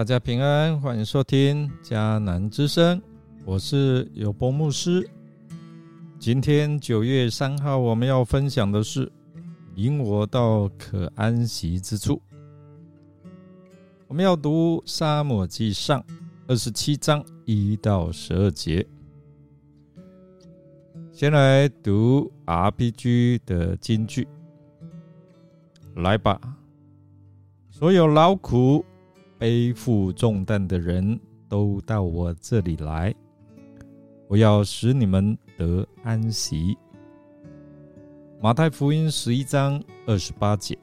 大家平安，欢迎收听迦南之声，我是有波牧师。今天九月三号，我们要分享的是引我到可安息之处。我们要读《沙漠记上》二十七章一到十二节。先来读 RPG 的金句，来吧，所有劳苦。背负重担的人都到我这里来，我要使你们得安息。马太福音十一章二十八节，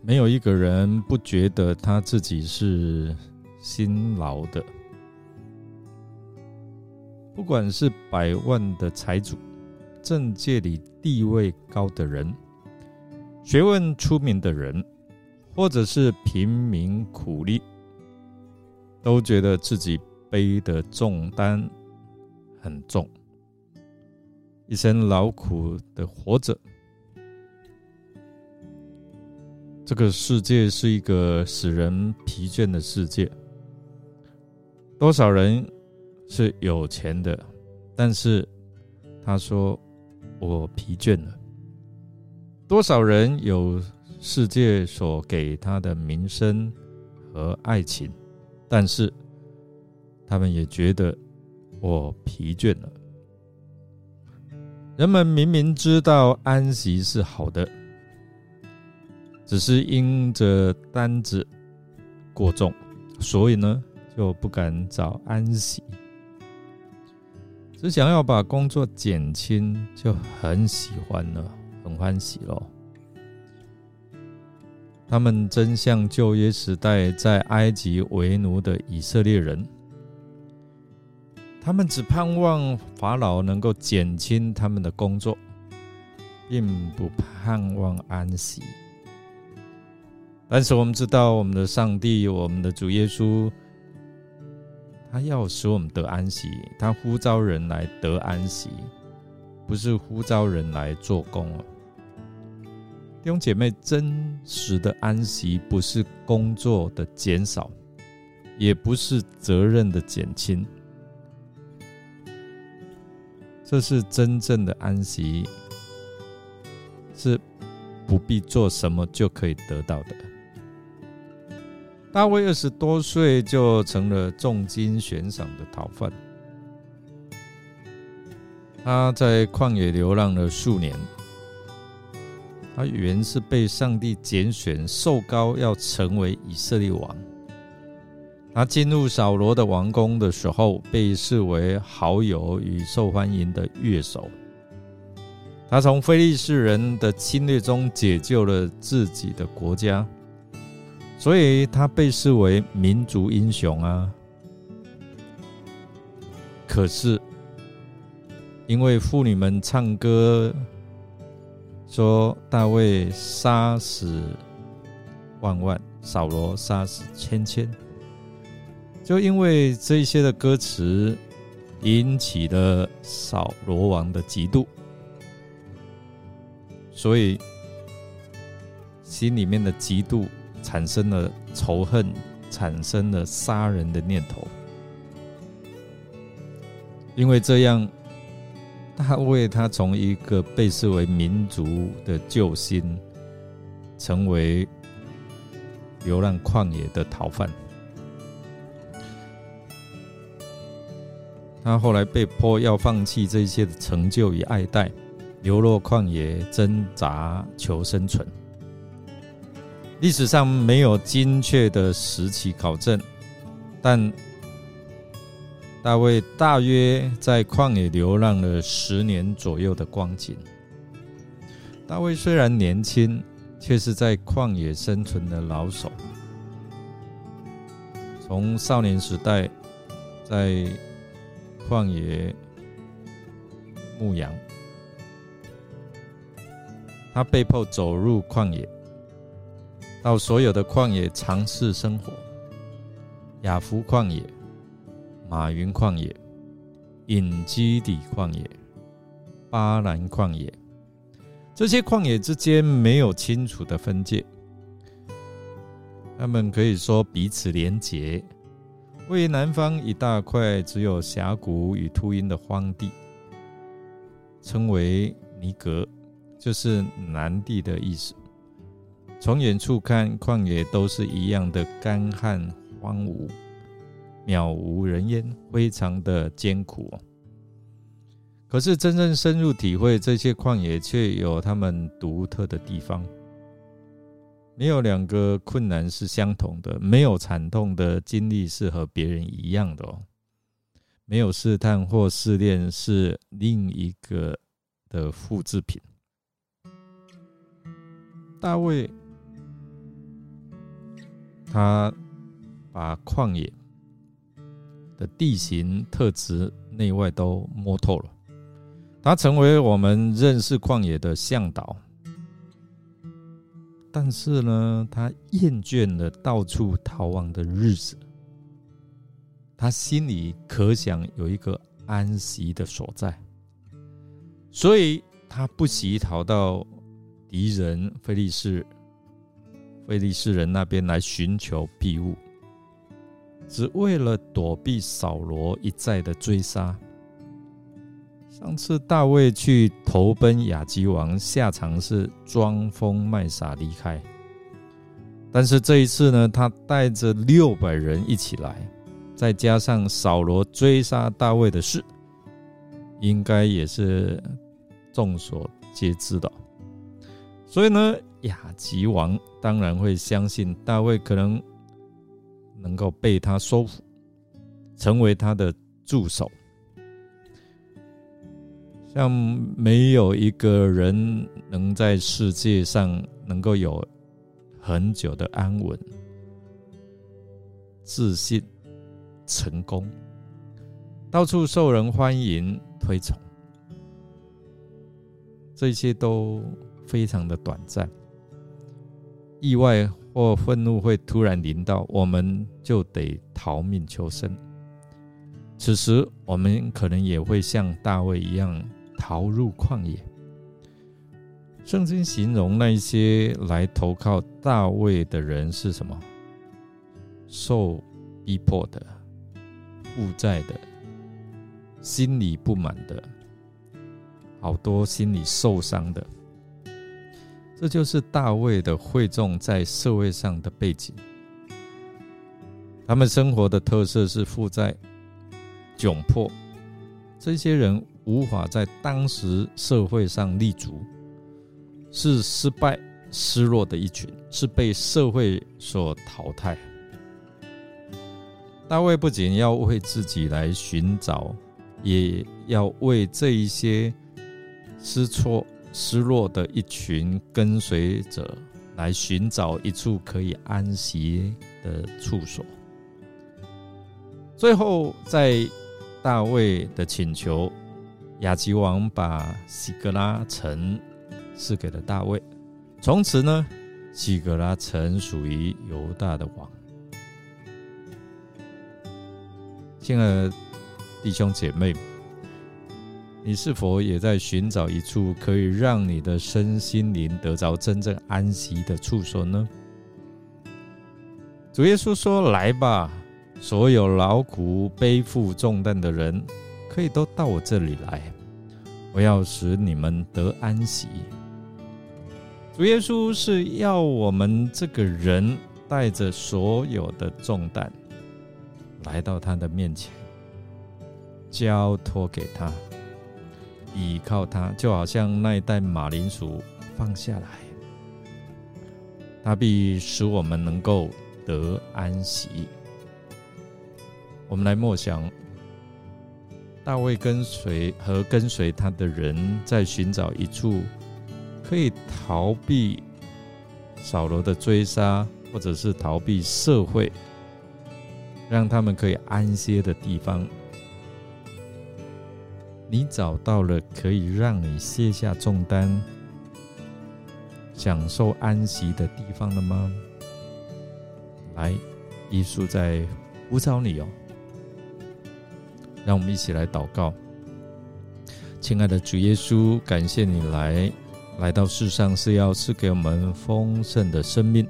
没有一个人不觉得他自己是辛劳的，不管是百万的财主、政界里地位高的人、学问出名的人。或者是贫民苦力，都觉得自己背的重担很重，一生劳苦的活着。这个世界是一个使人疲倦的世界。多少人是有钱的，但是他说我疲倦了。多少人有？世界所给他的名声和爱情，但是他们也觉得我疲倦了。人们明明知道安息是好的，只是因着担子过重，所以呢就不敢找安息，只想要把工作减轻，就很喜欢了，很欢喜喽。他们真像旧约时代在埃及为奴的以色列人，他们只盼望法老能够减轻他们的工作，并不盼望安息。但是我们知道，我们的上帝，我们的主耶稣，他要使我们得安息，他呼召人来得安息，不是呼召人来做工弟兄姐妹，真实的安息不是工作的减少，也不是责任的减轻，这是真正的安息，是不必做什么就可以得到的。大卫二十多岁就成了重金悬赏的逃犯，他在旷野流浪了数年。他原是被上帝拣选、受高，要成为以色列王。他进入扫罗的王宫的时候，被视为好友与受欢迎的乐手。他从非利士人的侵略中解救了自己的国家，所以他被视为民族英雄啊。可是，因为妇女们唱歌。说大卫杀死万万，扫罗杀死千千，就因为这些的歌词引起了扫罗王的嫉妒，所以心里面的嫉妒产生了仇恨，产生了杀人的念头，因为这样。他为他从一个被视为民族的救星，成为流浪旷野的逃犯。他后来被迫要放弃这些的成就与爱戴，流落旷野挣扎求生存。历史上没有精确的时期考证，但。大卫大约在旷野流浪了十年左右的光景。大卫虽然年轻，却是在旷野生存的老手。从少年时代在旷野牧羊，他被迫走入旷野，到所有的旷野尝试生活，雅福旷野。马云旷野、隐基底旷野、巴兰旷野，这些旷野之间没有清楚的分界。他们可以说彼此连结。位于南方一大块只有峡谷与秃鹰的荒地，称为尼格，就是南地的意思。从远处看，旷野都是一样的干旱荒芜，渺无人烟，非常的艰苦。可是真正深入体会这些旷野，却有他们独特的地方。没有两个困难是相同的，没有惨痛的经历是和别人一样的哦，没有试探或试炼是另一个的复制品。大卫他把旷野的地形特质内外都摸透了，他成为我们认识旷野的向导。但是呢，他厌倦了到处逃亡的日子，他心里可想有一个安息的所在，所以他不惜逃到敌人菲利士、菲利士人那边来寻求庇护，只为了躲避扫罗一再的追杀。上次大卫去投奔亚基王，下场是装疯卖傻离开。但是这一次呢，他带着六百人一起来，再加上扫罗追杀大卫的事，应该也是众所皆知的。所以呢，亚吉王当然会相信大卫可能能够被他收服，成为他的助手。像没有一个人能在世界上能够有很久的安稳、自信、成功，到处受人欢迎、推崇，这些都非常的短暂。意外或愤怒会突然临到，我们就得逃命求生。此时，我们可能也会像大卫一样。逃入旷野。圣经形容那些来投靠大卫的人是什么？受逼迫的、负债的、心里不满的，好多心里受伤的。这就是大卫的会众在社会上的背景。他们生活的特色是负债、窘迫。这些人。无法在当时社会上立足，是失败、失落的一群，是被社会所淘汰。大卫不仅要为自己来寻找，也要为这一些失错、失落的一群跟随者来寻找一处可以安息的处所。最后，在大卫的请求。亚吉王把西格拉城赐给了大卫，从此呢，西格拉城属于犹大的王。亲爱的弟兄姐妹，你是否也在寻找一处可以让你的身心灵得着真正安息的处所呢？主耶稣说：“来吧，所有劳苦背负重担的人。”可以都到我这里来，我要使你们得安息。主耶稣是要我们这个人带着所有的重担来到他的面前，交托给他，依靠他，就好像那一袋马铃薯放下来，他必使我们能够得安息。我们来默想。大卫跟随和跟随他的人在寻找一处可以逃避扫罗的追杀，或者是逃避社会，让他们可以安歇的地方。你找到了可以让你卸下重担、享受安息的地方了吗？来，耶稣在呼召你哦。让我们一起来祷告，亲爱的主耶稣，感谢你来来到世上是要赐给我们丰盛的生命。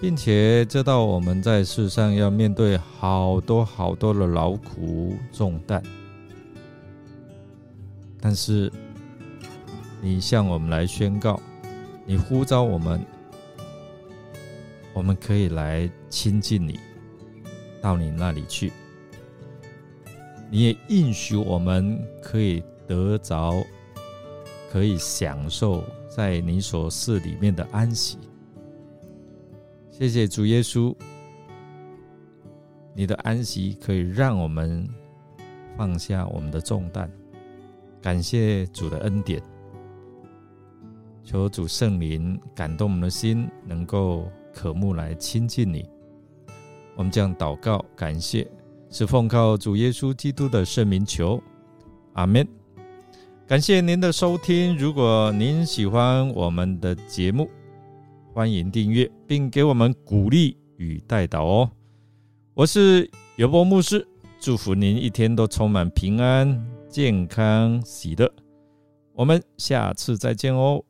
并且知道我们在世上要面对好多好多的劳苦重担，但是你向我们来宣告，你呼召我们，我们可以来亲近你，到你那里去。你也应许我们可以得着，可以享受在你所示里面的安息。谢谢主耶稣，你的安息可以让我们放下我们的重担。感谢主的恩典，求主圣灵感动我们的心，能够渴慕来亲近你。我们将祷告，感谢是奉靠主耶稣基督的圣名求，阿门。感谢您的收听，如果您喜欢我们的节目。欢迎订阅，并给我们鼓励与带导哦。我是尤波牧师，祝福您一天都充满平安、健康、喜乐。我们下次再见哦。